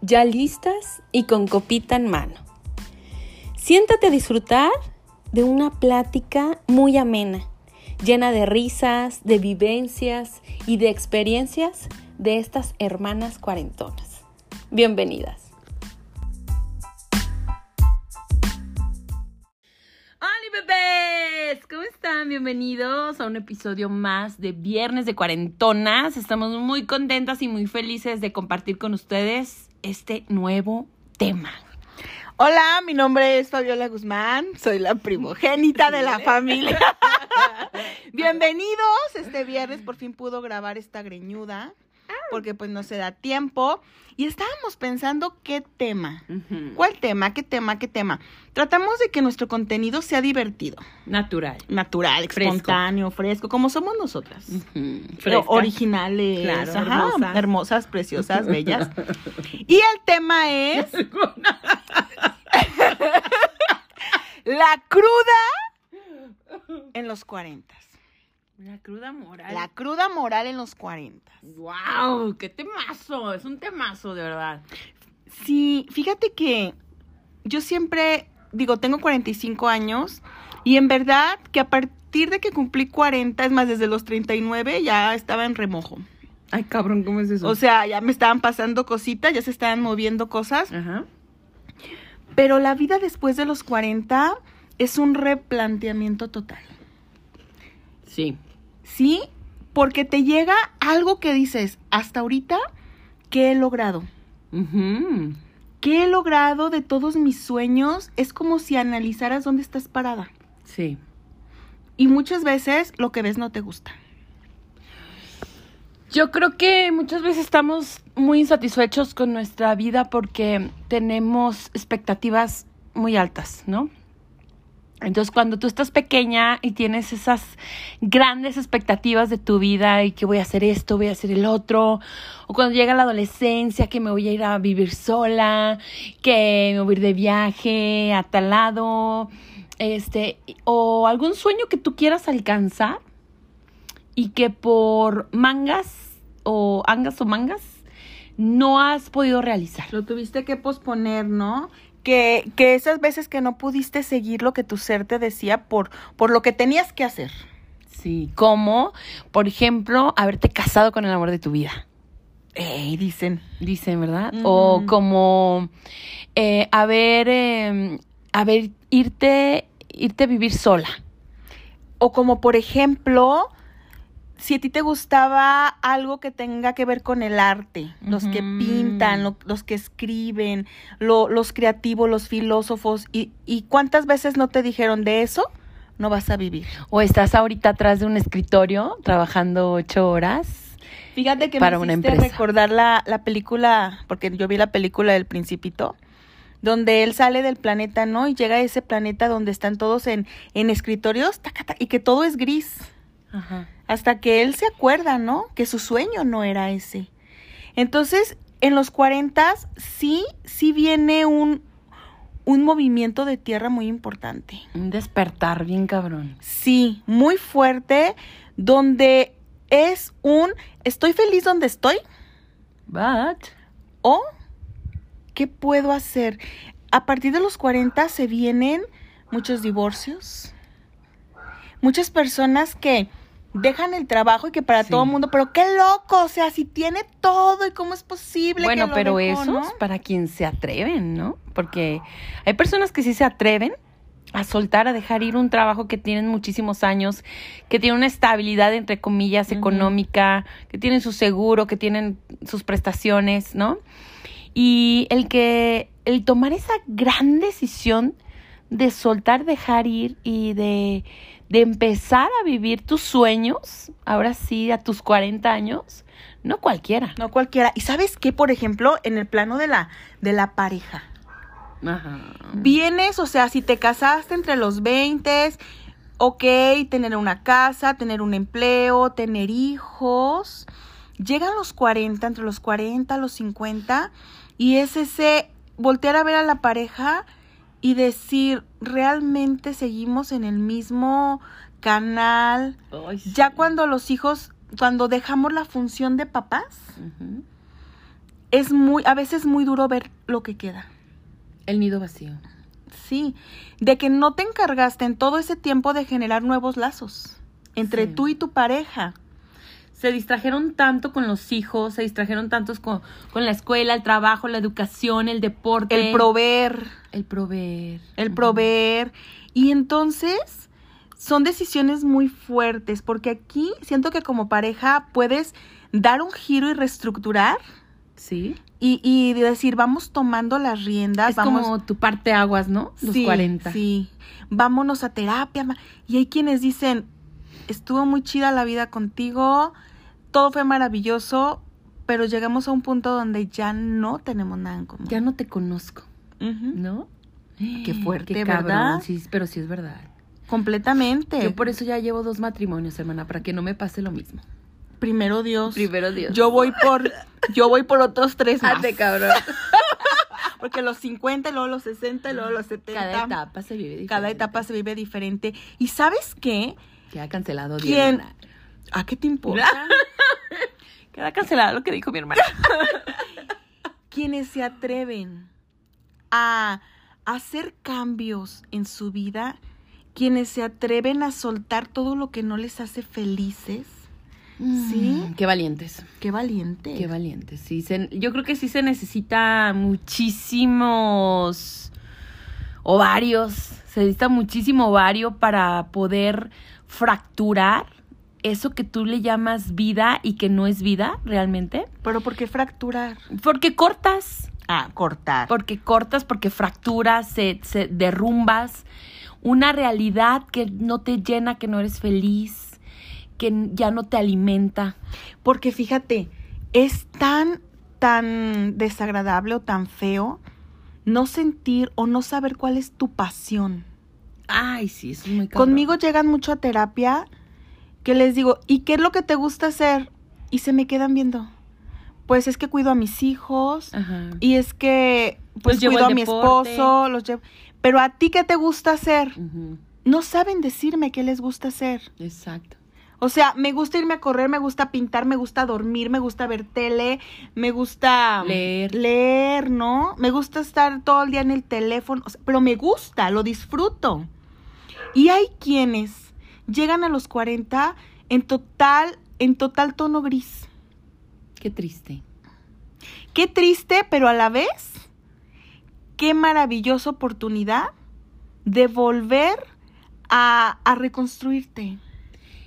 ya listas y con copita en mano. Siéntate a disfrutar de una plática muy amena, llena de risas, de vivencias y de experiencias de estas hermanas cuarentonas. Bienvenidas. Están? Bienvenidos a un episodio más de Viernes de Cuarentonas. Estamos muy contentas y muy felices de compartir con ustedes este nuevo tema. Hola, mi nombre es Fabiola Guzmán, soy la primogénita de la familia. Bienvenidos, este viernes por fin pudo grabar esta greñuda, porque pues no se da tiempo. Y estábamos pensando qué tema, cuál tema, qué tema, qué tema. Tratamos de que nuestro contenido sea divertido. Natural. Natural, espontáneo, fresco, como somos nosotras. Pero originales, Claro, ajá, hermosas. hermosas, preciosas, bellas. Y el tema es la cruda en los 40. La cruda moral. La cruda moral en los 40. ¡Wow! ¡Qué temazo! Es un temazo, de verdad. Sí, fíjate que yo siempre digo, tengo 45 años y en verdad que a partir de que cumplí 40, es más, desde los 39 ya estaba en remojo. Ay, cabrón, ¿cómo es eso? O sea, ya me estaban pasando cositas, ya se estaban moviendo cosas. Ajá. Pero la vida después de los 40 es un replanteamiento total. Sí. ¿Sí? Porque te llega algo que dices, hasta ahorita, ¿qué he logrado? ¿Qué he logrado de todos mis sueños? Es como si analizaras dónde estás parada. Sí. Y muchas veces lo que ves no te gusta. Yo creo que muchas veces estamos muy insatisfechos con nuestra vida porque tenemos expectativas muy altas, ¿no? Entonces, cuando tú estás pequeña y tienes esas grandes expectativas de tu vida y que voy a hacer esto, voy a hacer el otro, o cuando llega la adolescencia, que me voy a ir a vivir sola, que me voy a ir de viaje a tal lado, este, o algún sueño que tú quieras alcanzar y que por mangas o angas o mangas no has podido realizar. Lo tuviste que posponer, ¿no? Que, que esas veces que no pudiste seguir lo que tu ser te decía por, por lo que tenías que hacer. Sí, como, por ejemplo, haberte casado con el amor de tu vida, Ey, dicen. dicen, ¿verdad? O como eh, haber, eh, haber irte, irte a vivir sola. O como por ejemplo, si a ti te gustaba algo que tenga que ver con el arte, los que pintan, lo- los que escriben, lo- los creativos, los filósofos, y, y cuántas veces no te dijeron de eso, no vas a vivir. O estás ahorita atrás de un escritorio trabajando ocho horas. Fíjate que Para me hiciste recordar la, la película, porque yo vi la película del Principito, donde él sale del planeta, ¿no? Y llega a ese planeta donde están todos en, en escritorios, taca, taca, y que todo es gris. Ajá. Hasta que él se acuerda, ¿no? Que su sueño no era ese. Entonces, en los 40 sí, sí viene un, un movimiento de tierra muy importante. Un despertar bien cabrón. Sí, muy fuerte, donde es un estoy feliz donde estoy But, o qué puedo hacer. A partir de los 40 se vienen muchos divorcios, muchas personas que dejan el trabajo y que para Sí. todo el mundo, pero qué loco, o sea, si tiene todo y cómo es posible. que Bueno, lo pero dejó, eso ¿no? es para quien se atreven, ¿no? Porque hay personas que sí se atreven a soltar, a dejar ir un trabajo que tienen muchísimos años, que tiene una estabilidad, entre comillas, económica, que tienen su seguro, que tienen sus prestaciones, ¿no? Y el que, el tomar esa gran decisión de soltar, dejar ir y de, de empezar a vivir tus sueños, ahora sí, a tus 40 años, no cualquiera. No cualquiera. ¿Y sabes qué, por ejemplo, en el plano de la, de la pareja? Ajá. Vienes, o sea, si te casaste entre los 20, ok, tener una casa, tener un empleo, tener hijos. Llegan los 40, entre los 40, los 50, y es ese voltear a ver a la pareja y decir, realmente seguimos en el mismo canal. Ay, sí. Ya cuando los hijos, cuando dejamos la función de papás, es muy, a veces muy duro ver lo que queda. El nido vacío. Sí, de que no te encargaste en todo ese tiempo de generar nuevos lazos entre Sí. tú y tu pareja. Se distrajeron tanto con los hijos, se distrajeron tantos con, con la escuela, el trabajo, la educación, el deporte. El proveer, El proveer. el proveer. Y entonces son decisiones muy fuertes, porque aquí siento que como pareja puedes dar un giro y reestructurar Sí. y, y decir, vamos tomando las riendas, Es vamos... como tu parte aguas, ¿no? Los sí, 40. Sí, vámonos a terapia. Y hay quienes dicen, estuvo muy chida la vida contigo, todo fue maravilloso, pero llegamos a un punto donde ya no tenemos nada en común. Ya no te conozco. ¿no? Qué fuerte, Qué ¿verdad? cabrón, Sí, pero sí es verdad. Completamente. Yo por eso ya llevo dos matrimonios, hermana, para que no me pase lo mismo. Primero Dios. Primero Dios. Yo voy por, yo voy por otros tres más. Hazte, cabrón. Porque los 50, y luego los 60, y luego los 70. Cada etapa se vive diferente. Cada etapa se vive diferente. ¿Y sabes qué? Queda cancelado. di, ¿Quién? ¿A qué te importa? Queda cancelado lo que dijo mi hermana. quienes se atreven a hacer cambios en su vida, quienes se atreven a soltar todo lo que no les hace felices, Sí. Mm, Qué valientes. qué valiente. Qué valientes. Sí, se- yo creo que sí se necesita muchísimos ovarios. Se necesita muchísimo ovario para poder fracturar eso que tú le llamas vida y que no es vida realmente. Pero ¿por qué fracturar? Porque cortas. Ah, cortar. Porque cortas, porque fracturas, se, se derrumbas. Una realidad que no te llena, que no eres feliz, que ya no te alimenta. Porque fíjate, es tan, tan desagradable o tan feo no sentir o no saber cuál es tu pasión. Ay, sí, eso es muy cabrón. Conmigo llegan mucho a terapia que les digo, ¿y qué es lo que te gusta hacer? Y se me quedan viendo. Pues es que cuido a mis hijos Ajá. y es que pues Los cuido a mi deporte. esposo, los llevo. Pero a ti qué te gusta hacer? No saben decirme qué les gusta hacer. Exacto. O sea, me gusta irme a correr, me gusta pintar, me gusta dormir, me gusta ver tele, me gusta Leer. leer, ¿no? Me gusta estar todo el día en el teléfono, o sea, pero me gusta, lo disfruto. Y hay quienes llegan a los 40 en total en total tono gris. Qué triste. Qué triste, pero a la vez qué maravillosa oportunidad de volver a, a reconstruirte.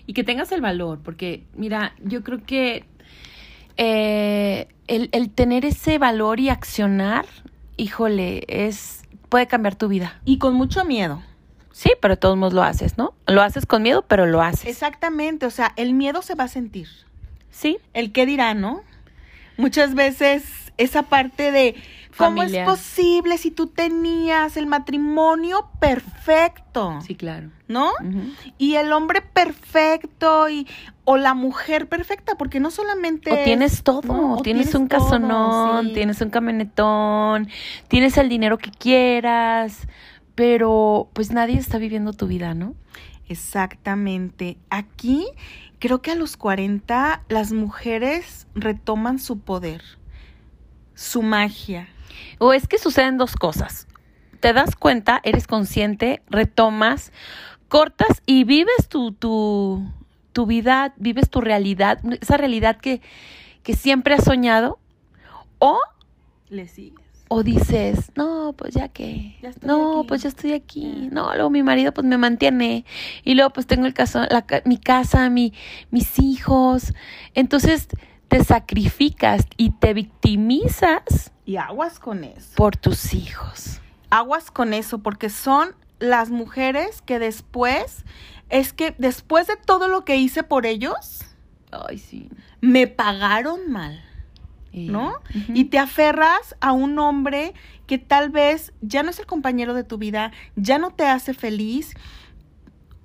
Y que tengas el valor, porque mira, yo creo que eh, el, el tener ese valor y accionar, híjole, es puede cambiar tu vida. Y con mucho miedo. Sí, pero de todos modos lo haces, ¿no? Lo haces con miedo, pero lo haces. Exactamente, o sea, el miedo se va a sentir. Sí, El qué dirá, ¿no? Muchas veces esa parte de cómo Familiar. es posible si tú tenías el matrimonio perfecto, sí, claro. ¿no? Y el hombre perfecto y o la mujer perfecta, porque no solamente O es- tienes todo, ¿no? O tienes, un todo, casonón, sí. tienes un camionetón, tienes el dinero que quieras, pero pues nadie está viviendo tu vida, ¿no? Exactamente. Aquí creo que a los 40 las mujeres retoman su poder, su magia. O es que suceden dos cosas. Te das cuenta, eres consciente, retomas, cortas y vives tu, tu, tu vida, vives tu realidad, esa realidad que, que siempre has soñado. O, Le sigues. O dices, no, pues ya que, Ya no, aquí. pues ya estoy aquí. No, luego mi marido pues me mantiene. Y luego pues tengo el caso, la mi casa, mi, mis hijos. Entonces te sacrificas y te victimizas Y aguas con eso. por tus hijos. aguas con eso, porque son las mujeres que después, es que después de todo lo que hice por ellos, Ay, sí. me pagaron mal, ¿no? Y te aferras a un hombre que tal vez ya no es el compañero de tu vida, ya no te hace feliz,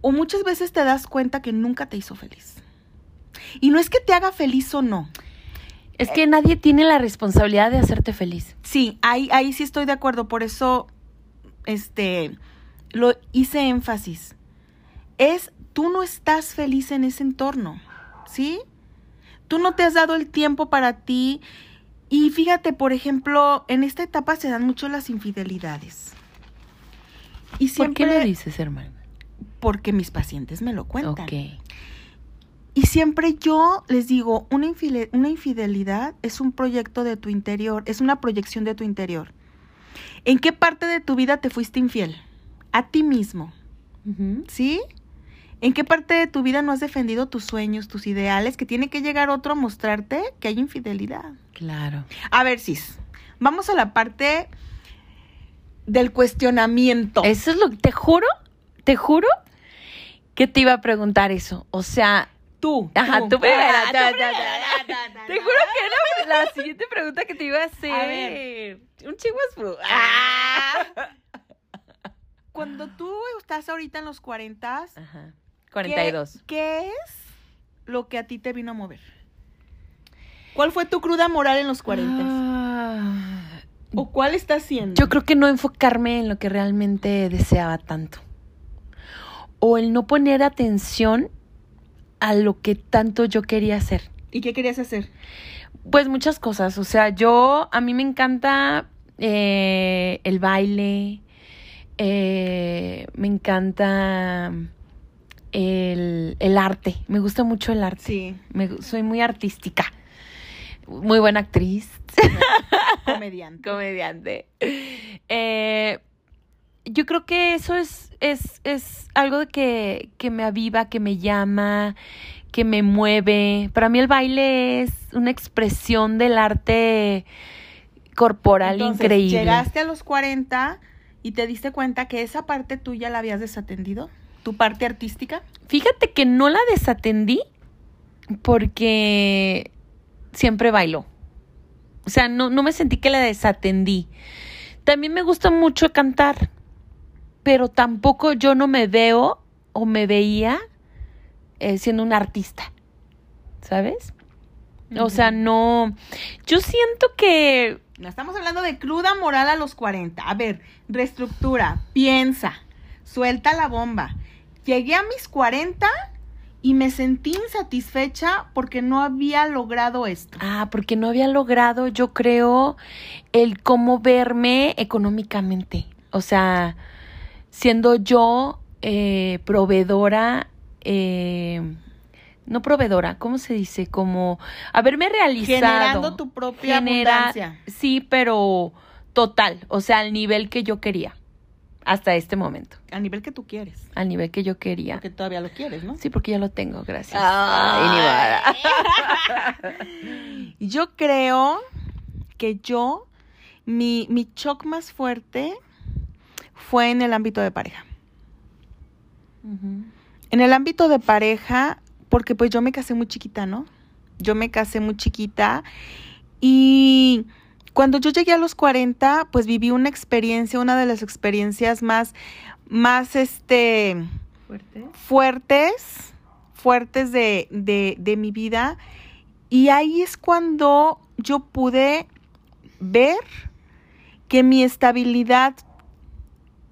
o muchas veces te das cuenta que nunca te hizo feliz. Y no es que te haga feliz o no. Es que nadie tiene la responsabilidad de hacerte feliz. Sí, ahí, ahí sí estoy de acuerdo, por eso este lo hice énfasis. Es tú no estás feliz en ese entorno, ¿sí? Tú no te has dado el tiempo para ti Y fíjate, por ejemplo, en esta etapa se dan mucho las infidelidades. Y ¿Por qué siempre lo dices, hermana? porque mis pacientes me lo cuentan. Ok. Y siempre yo les digo, una, infidelidad es un proyecto de tu interior, es una proyección de tu interior. ¿En qué parte de tu vida te fuiste infiel? A ti mismo. ¿sí? ¿En qué parte de tu vida no has defendido tus sueños, tus ideales, que tiene que llegar otro a mostrarte que hay infidelidad? Claro. A ver, Cis, vamos a la parte del cuestionamiento. Eso es lo que te juro, te juro que te iba a preguntar eso. O sea, tú. Ajá, tú te juro que era la siguiente pregunta que te iba a hacer. A ver. Un chingo es fru- Ah. Cuando tú estás ahorita en los 40, Ajá. ¿Qué- 42. ¿qué, es lo que a ti te vino a mover? ¿Cuál fue tu cruda moral en los 40? Ah, ¿O cuál está siendo? Yo creo que no enfocarme en lo que realmente deseaba tanto. O el no poner atención a lo que tanto yo quería hacer. ¿Y qué querías hacer? Pues muchas cosas. O sea, yo, a mí me encanta eh, el baile, eh, me encanta el, el arte, me gusta mucho el arte. Sí, Me soy muy artística, muy buena actriz, comediante. comediante. Eh, yo creo que eso es, es, es algo que, que me aviva, que me llama, que me mueve. Para mí el baile es una expresión del arte corporal Entonces, increíble. Llegaste a los 40 y te diste cuenta que esa parte tuya la habías desatendido, tu parte artística. Fíjate que no la desatendí porque siempre bailó. O sea, no, no me sentí que la desatendí. También me gusta mucho cantar, pero tampoco yo no me veo o me veía eh, siendo un artista, ¿sabes? O sea, no, yo siento que estamos hablando de cruda moral a los 40. A ver, reestructura, piensa, suelta la bomba. Llegué a mis 40 y me sentí insatisfecha porque no había logrado esto. Ah, porque no había logrado, yo creo, el cómo verme económicamente. O sea, siendo yo eh, proveedora, eh, no proveedora, ¿cómo se dice? Como haberme realizado. Generando tu propia Genera- abundancia. Sí, pero total, o sea, al nivel que yo quería. Hasta este momento, A nivel que tú quieres. al nivel que yo quería. Porque todavía lo quieres, ¿no? Sí, porque ya lo tengo, gracias. Ay. Yo creo que yo, mi, mi shock más fuerte fue en el ámbito de pareja. En el ámbito de pareja, porque pues yo me casé muy chiquita, ¿no? Yo me casé muy chiquita y cuando yo llegué a los 40, pues viví una experiencia, una de las experiencias más, más, este, ¿Fuerte? fuertes, fuertes de, de, de mi vida. Y ahí es cuando yo pude ver que mi estabilidad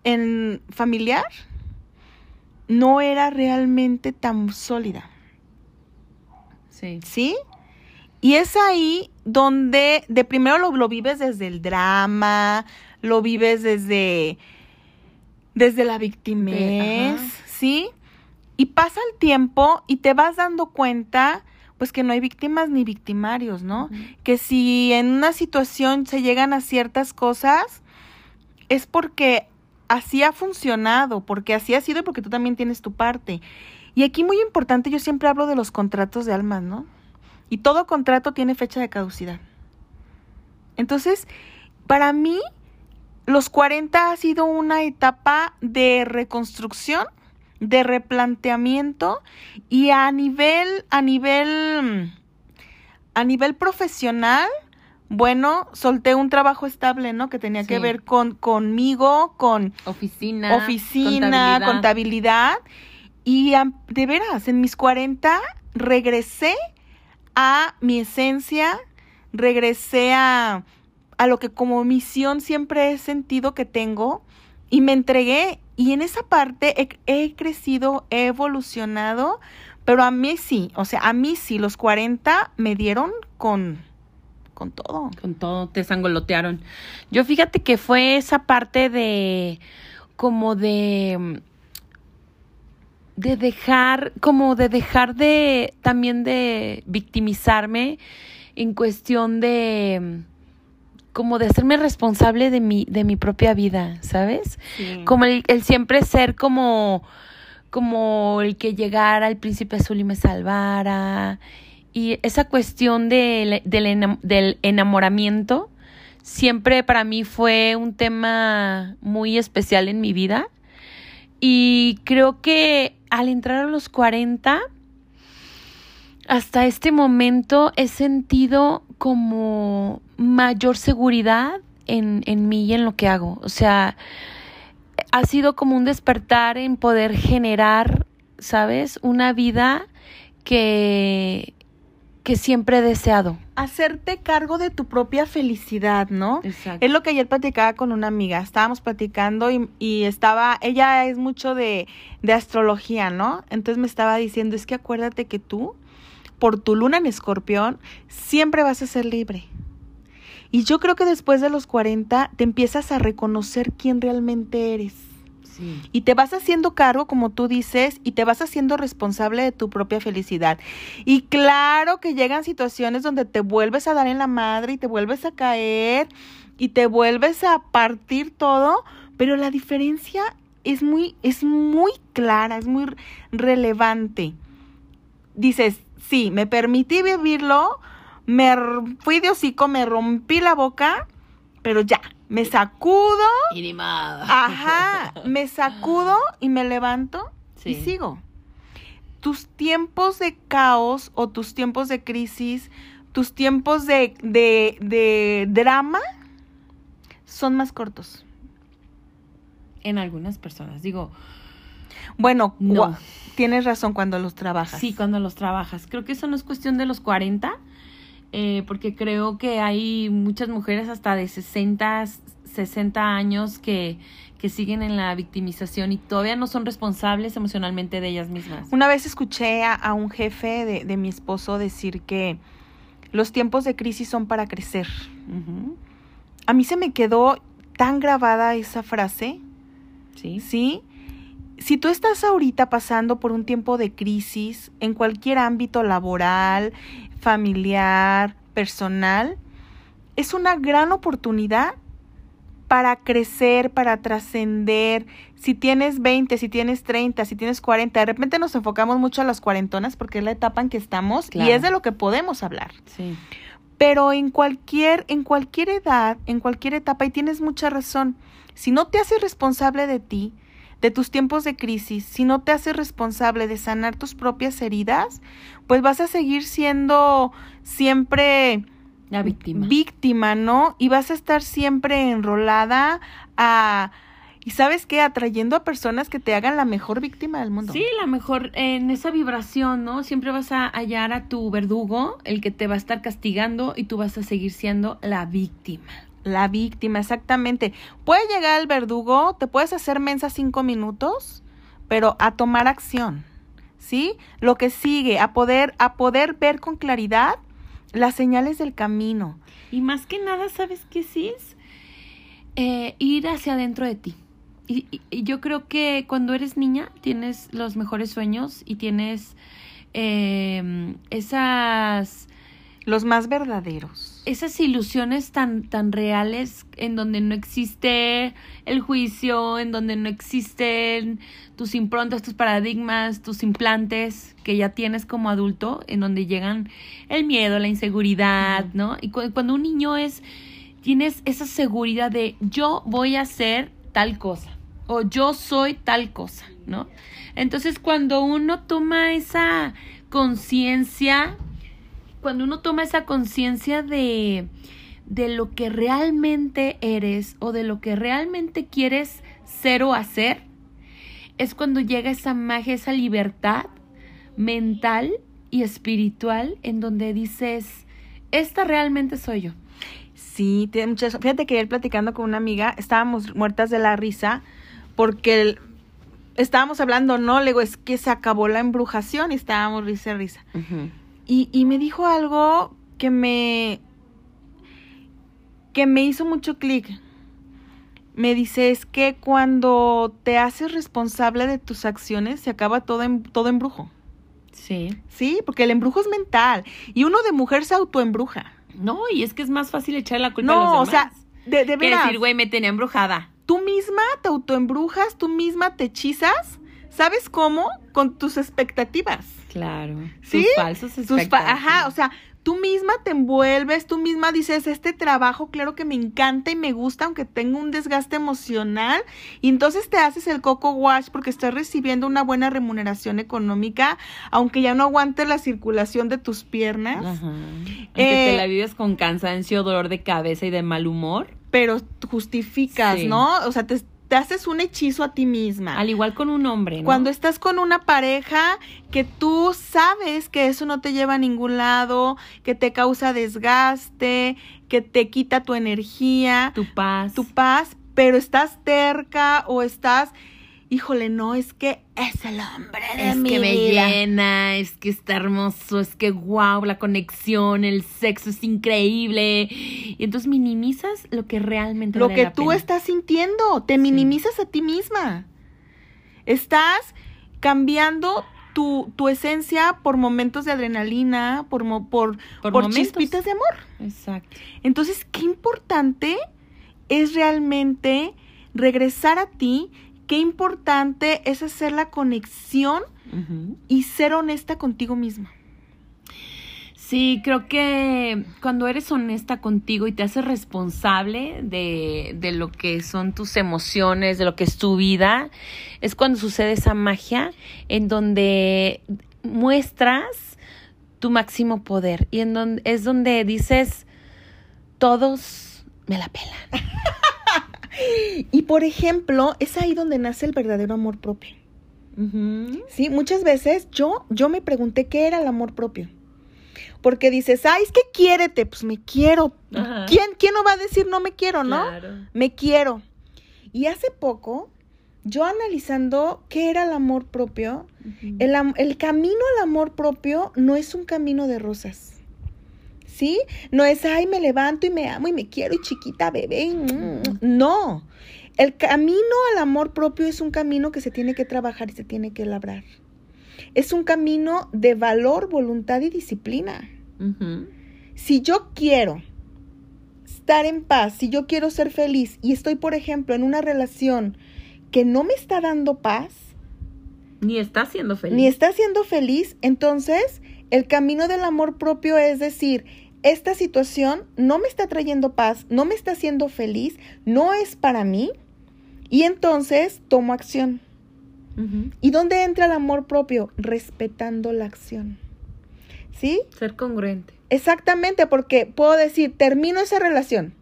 en familiar no era realmente tan sólida, Sí. ¿sí? Y es ahí donde de primero lo, lo vives desde el drama, lo vives desde, desde la victimez, ajá. ¿sí? Y pasa el tiempo y te vas dando cuenta, pues que no hay víctimas ni victimarios, ¿no? Que si en una situación se llegan a ciertas cosas, es porque así ha funcionado, porque así ha sido y porque tú también tienes tu parte. Y aquí muy importante, yo siempre hablo de los contratos de almas, ¿no? Y todo contrato tiene fecha de caducidad. Entonces, para mí, los 40 ha sido una etapa de reconstrucción, de replanteamiento y a nivel, a nivel, a nivel profesional, bueno, solté un trabajo estable, ¿no? Que tenía que ver con conmigo, con Oficina. oficina, contabilidad. Y de veras, en mis 40 regresé a mi esencia, regresé a, a lo que como misión siempre he sentido que tengo y me entregué. Y en esa parte he, crecido, he evolucionado, pero a mí sí, o sea, a mí sí, los 40 me dieron con, con todo. Con todo, te sangolotearon. Yo fíjate que fue esa parte de como de de dejar, como de dejar de también de victimizarme en cuestión de como de hacerme responsable de mi, de mi propia vida, ¿sabes? Como el, el, siempre ser como, como el que llegara al príncipe azul y me salvara. Y esa cuestión de, del, del enamoramiento siempre para mí fue un tema muy especial en mi vida. Y creo que al entrar a los 40, hasta este momento he sentido como mayor seguridad en, en mí y en lo que hago. O sea, ha sido como un despertar en poder generar, ¿sabes? Una vida que, que siempre he deseado. Hacerte cargo de tu propia felicidad, ¿no? Exacto. Es lo que ayer platicaba con una amiga. Estábamos platicando y, y estaba, ella es mucho de, de astrología, ¿no? Entonces me estaba diciendo, es que acuérdate que tú, por tu luna en escorpión, siempre vas a ser libre. Y yo creo que después de los 40 te empiezas a reconocer quién realmente eres. Y te vas haciendo cargo, como tú dices, y te vas haciendo responsable de tu propia felicidad. Y claro que llegan situaciones donde te vuelves a dar en la madre y te vuelves a caer y te vuelves a partir todo, pero la diferencia es muy, es muy clara, es muy relevante. Dices, sí, me permití vivirlo, me fui de hocico, me rompí la boca, pero ya, me sacudo. Y Ajá, me sacudo y me levanto y sigo. Tus tiempos de caos o tus tiempos de crisis, tus tiempos de, de, de drama son más cortos. En algunas personas, digo. Bueno, no. tienes razón cuando los trabajas. Sí, cuando los trabajas. Creo que eso no es cuestión de los 40 eh, porque creo que hay muchas mujeres hasta de 60, 60 años que, que siguen en la victimización y todavía no son responsables emocionalmente de ellas mismas. Una vez escuché a, un jefe de, de, mi esposo decir que los tiempos de crisis son para crecer. A mí se me quedó tan grabada esa frase. Sí. Sí. Si tú estás ahorita pasando por un tiempo de crisis en cualquier ámbito laboral, familiar, personal, es una gran oportunidad para crecer, para trascender. Si tienes 20, si tienes 30, si tienes 40, de repente nos enfocamos mucho a las cuarentonas porque es la etapa en que estamos y es de lo que podemos hablar. Sí. Pero en cualquier, en cualquier edad, en cualquier etapa, y tienes mucha razón, si no te haces responsable de ti, de tus tiempos de crisis, si no te haces responsable de sanar tus propias heridas, pues vas a seguir siendo siempre la víctima. Víctima, ¿no? Y vas a estar siempre enrolada a y sabes qué, atrayendo a personas que te hagan la mejor víctima del mundo. Sí, la mejor en esa vibración, ¿no? Siempre vas a hallar a tu verdugo, el que te va a estar castigando y tú vas a seguir siendo la víctima. La víctima, exactamente. Puede llegar el verdugo, te puedes hacer mensa cinco minutos, pero a tomar acción, ¿sí? Lo que sigue, a poder, a poder ver con claridad las señales del camino. Y más que nada, ¿sabes qué es? Eh, ir hacia adentro de ti. Y, y, yo creo que cuando eres niña tienes los mejores sueños y tienes eh, esas los más verdaderos. Esas ilusiones tan, tan reales en donde no existe el juicio, en donde no existen tus improntas, tus paradigmas, tus implantes que ya tienes como adulto, en donde llegan el miedo, la inseguridad, ¿no? Y cuando un niño es, tienes esa seguridad de yo voy a hacer tal cosa o yo soy tal cosa, ¿no? Entonces cuando uno toma esa conciencia cuando uno toma esa conciencia de, de lo que realmente eres o de lo que realmente quieres ser o hacer, es cuando llega esa magia, esa libertad mental y espiritual en donde dices, esta realmente soy yo. Sí, tiene muchas. Fíjate que ayer platicando con una amiga, estábamos muertas de la risa porque estábamos hablando, no, le digo, es que se acabó la embrujación y estábamos risa, risa. Y, y me dijo algo que me, que me hizo mucho clic. Me dice, es que cuando te haces responsable de tus acciones, se acaba todo en, todo embrujo. Sí. Sí, porque el embrujo es mental. Y uno de mujer se autoembruja. No, y es que es más fácil echar la culpa a los No, o sea, de, de veras. decir, güey, me tenía embrujada. tú misma te autoembrujas, tú misma te hechizas. ¿Sabes cómo? Con tus expectativas. Claro. ¿Sí? Tus falsos Tus fa- ajá, o sea, tú misma te envuelves, tú misma dices, este trabajo claro que me encanta y me gusta, aunque tenga un desgaste emocional, y entonces te haces el coco wash porque estás recibiendo una buena remuneración económica, aunque ya no aguantes la circulación de tus piernas, Ajá. Aunque Eh, te la vives con cansancio, dolor de cabeza y de mal humor. pero justificas, Sí. ¿no? O sea, te, te haces un hechizo a ti misma. Al igual con un hombre, ¿no? Cuando estás con una pareja que tú sabes que eso no te lleva a ningún lado, que te causa desgaste, que te quita tu energía, tu paz. tu paz, pero estás terca o estás, híjole, no, es que es el hombre de es mi que me vida. llena, es que está hermoso, es que wow, la conexión, el sexo es increíble. Y entonces minimizas lo que realmente Lo vale que la tú pena. estás sintiendo, te minimizas a ti misma. Estás cambiando tu, tu esencia por momentos de adrenalina, por, mo- por, Por chispitas de amor. Exacto. Entonces, qué importante es realmente regresar a ti, qué importante es hacer la conexión y ser honesta contigo misma. Sí, creo que cuando eres honesta contigo y te haces responsable de, de lo que son tus emociones, de lo que es tu vida, es cuando sucede esa magia en donde muestras tu máximo poder y en donde es donde dices todos me la pelan. Y por ejemplo, es ahí donde nace el verdadero amor propio. Sí, muchas veces yo, yo me pregunté qué era el amor propio. Porque dices, ay, es que quiérete, pues me quiero. Ajá. ¿Quién, ¿Quién no va a decir no me quiero, no? Claro. Me quiero. Y hace poco, yo analizando qué era el amor propio, el, el camino al amor propio no es un camino de rosas. ¿Sí? No es, ay, me levanto y me amo y me quiero y chiquita bebé. mm". No. El camino al amor propio es un camino que se tiene que trabajar y se tiene que labrar. Es un camino de valor, voluntad y disciplina. Si yo quiero estar en paz, si yo quiero ser feliz y estoy, por ejemplo, en una relación que no me está dando paz, Ni estás siendo feliz. ni está siendo feliz, entonces el camino del amor propio es decir, esta situación no me está trayendo paz, no me está haciendo feliz, no es para mí, y entonces tomo acción. ¿Y dónde entra el amor propio? Respetando la acción. ¿Sí? Ser congruente. Exactamente, porque puedo decir, termino esa relación.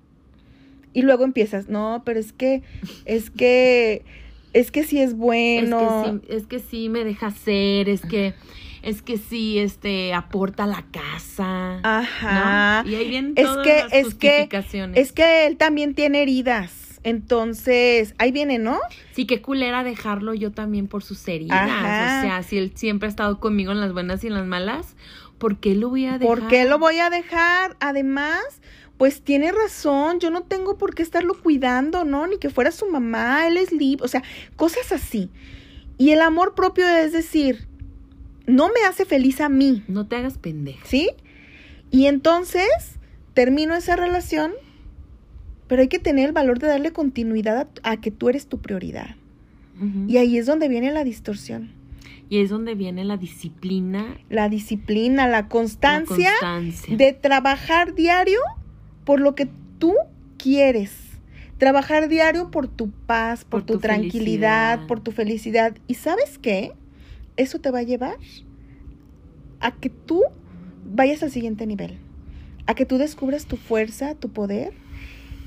Y luego empiezas, no, pero es que, es que, es que sí es bueno. Es que sí, es que sí me deja ser, es que, es que sí, este, aporta la casa. Ajá. ¿no? Y ahí vienen Es todas que, las es que, es que él también tiene heridas. Entonces, ahí viene, ¿no? Sí, qué culera dejarlo yo también por sus heridas. Ajá. O sea, si él siempre ha estado conmigo en las buenas y en las malas, ¿por qué lo voy a dejar? ¿Por qué lo voy a dejar? Además, pues tiene razón, yo no tengo por qué estarlo cuidando, ¿no? Ni que fuera su mamá, él es libre, o sea, cosas así. Y el amor propio es decir, no me hace feliz a mí, No te hagas pendeja. ¿sí? Y entonces termino esa relación, pero hay que tener el valor de darle continuidad a, a que tú eres tu prioridad. Y ahí es donde viene la distorsión. Y es donde viene la disciplina, La disciplina, la la constancia constancia. de trabajar diario por lo que tú quieres. Trabajar diario por tu paz, por, Por tu, tu tranquilidad, felicidad. por tu felicidad. ¿Y sabes qué? Eso te va a llevar a que tú vayas al siguiente nivel. A que tú descubras tu fuerza, tu poder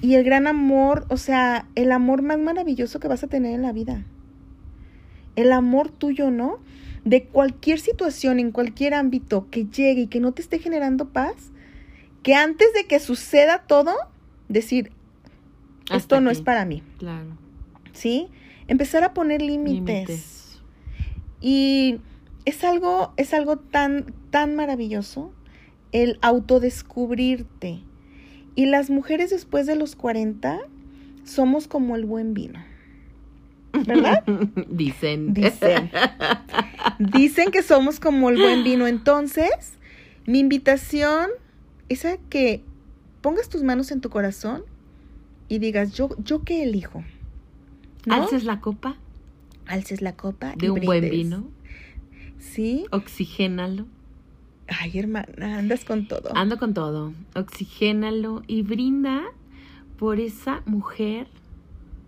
y el gran amor, o sea, el amor más maravilloso que vas a tener en la vida. El amor tuyo, ¿no? De cualquier situación, en cualquier ámbito que llegue y que no te esté generando paz, que antes de que suceda todo, decir, Hasta esto no aquí. es para mí, Claro. ¿sí? Empezar a poner límites. Límites. Y es algo, es algo tan, tan maravilloso el autodescubrirte Y las mujeres después de los 40 somos como el buen vino. ¿Verdad? Dicen. Dicen. Dicen que somos como el buen vino. Entonces, mi invitación es a que pongas tus manos en tu corazón y digas, yo, yo qué elijo. ¿No? Alces la copa Alces la copa. de y un buen vino. Sí. Oxigénalo. Ay, hermana, andas con todo. Ando con todo. Oxigénalo y brinda por esa mujer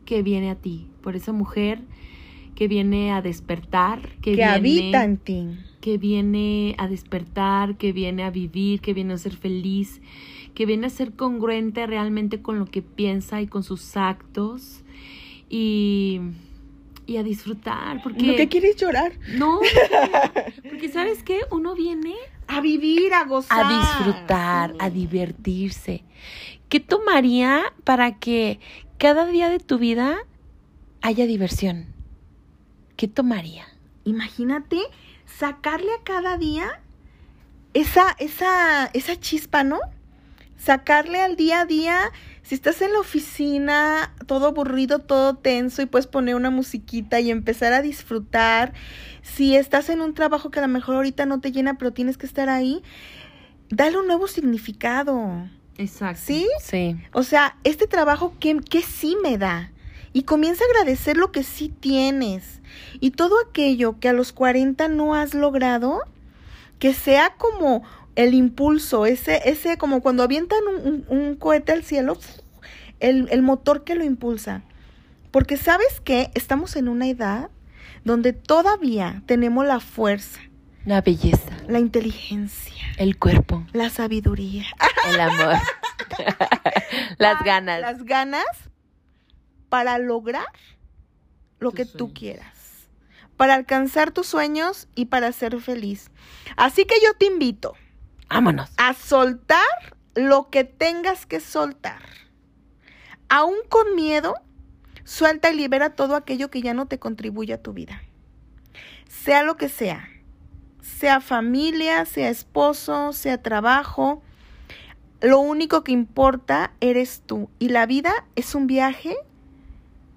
que viene a ti, por esa mujer que viene a despertar, que, que viene, habita en ti. que viene a despertar, que viene a vivir, que viene a ser feliz, que viene a ser congruente realmente con lo que piensa y con sus actos y, y a disfrutar, porque ¿Lo que quieres llorar? no, porque sabes qué, uno viene A vivir, a gozar. a disfrutar, a divertirse. ¿Qué tomaría para que cada día de tu vida haya diversión? ¿Qué tomaría? Imagínate sacarle a cada día esa, esa, esa chispa, ¿no? Sacarle al día a día, si estás en la oficina, todo aburrido, todo tenso, y puedes poner una musiquita y empezar a disfrutar. Si estás en un trabajo que a lo mejor ahorita no te llena, pero tienes que estar ahí, dale un nuevo significado. Exacto. ¿Sí? Sí. O sea, este trabajo que, que sí me da. Y comienza a agradecer lo que sí tienes. Y todo aquello que a los 40 no has logrado, que sea como el impulso, ese, ese como cuando avientan un, un- un cohete al cielo, el, el motor que lo impulsa. Porque sabes que estamos en una edad donde todavía tenemos la fuerza, La belleza, la inteligencia, el cuerpo, la sabiduría. el amor, las ganas. Las ganas para lograr lo Tus que tú quieras. Para alcanzar tus sueños y para ser feliz. Así que yo te invito Vámonos. a soltar lo que tengas que soltar. Aún con miedo, suelta y libera todo aquello que ya no te contribuye a tu vida. Sea lo que sea. Sea familia, sea esposo, sea trabajo. Lo único que importa eres tú. Y la vida es un viaje,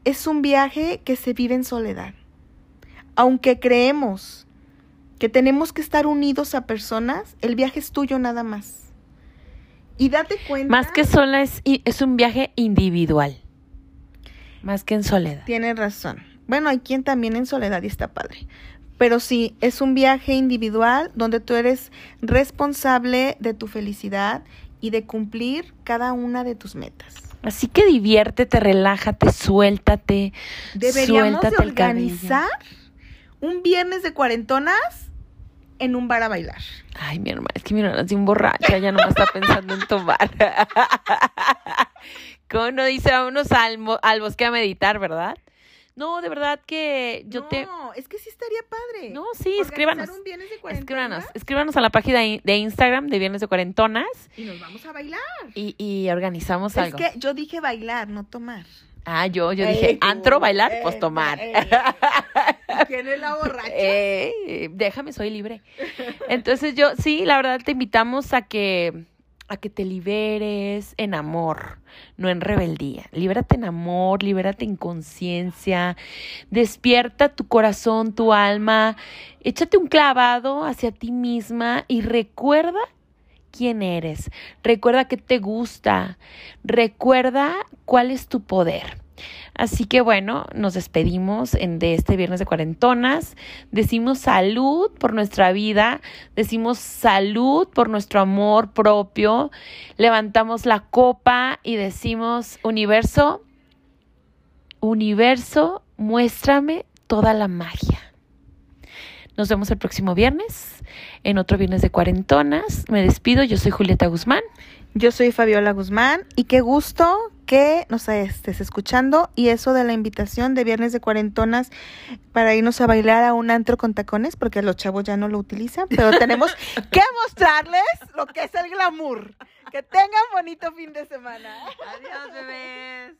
es un viaje que se vive en soledad. Aunque creemos que tenemos que estar unidos a personas, el viaje es tuyo nada más. Y date cuenta. Más que sola es, es un viaje individual. Más que en soledad. Tienes razón. Bueno, hay quien también en soledad y está padre. Pero sí, es un viaje individual donde tú eres responsable de tu felicidad y de cumplir cada una de tus metas. Así que diviértete, relájate, suéltate. Deberíamos de suéltate el organizar un viernes de cuarentonas en un bar a bailar. Ay, mi hermana, es que mi hermana es bien borracha, ya no está pensando en tomar. ¿Cómo no dice vámonos al, mo- al bosque a meditar, verdad? No, de verdad que yo no, te... es que sí estaría padre. No, sí, escríbanos. un viernes de cuarentonas Escríbanos, escríbanos a la página de Instagram de Viernes de Cuarentonas Y nos vamos a bailar. y, y organizamos Es algo. que yo dije bailar, no tomar. Ah, yo, yo Ey, dije, tú, antro, bailar, ey, pues tomar. ey. ¿Quién es la borracha? Eh, déjame, soy libre. Entonces yo, sí, la verdad te invitamos a que, a que te liberes en amor, no en rebeldía. Libérate en amor, libérate en conciencia, despierta tu corazón, tu alma, échate un clavado hacia ti misma y recuerda quién eres, recuerda qué te gusta, recuerda cuál es tu poder. Así que bueno, nos despedimos en, de este viernes de cuarentonas. Decimos salud por nuestra vida, decimos salud por nuestro amor propio. Levantamos la copa y decimos, universo, universo, muéstrame toda la magia. Nos vemos el próximo viernes en otro viernes de cuarentonas. Me despido, yo soy Julieta Guzmán. Yo soy Fabiola Guzmán y qué gusto que nos estés escuchando y eso de la invitación de viernes de cuarentonas para irnos a bailar a un antro con tacones porque los chavos ya no lo utilizan, pero tenemos que mostrarles lo que es el glamour. Que tengan bonito fin de semana. Adiós, bebés.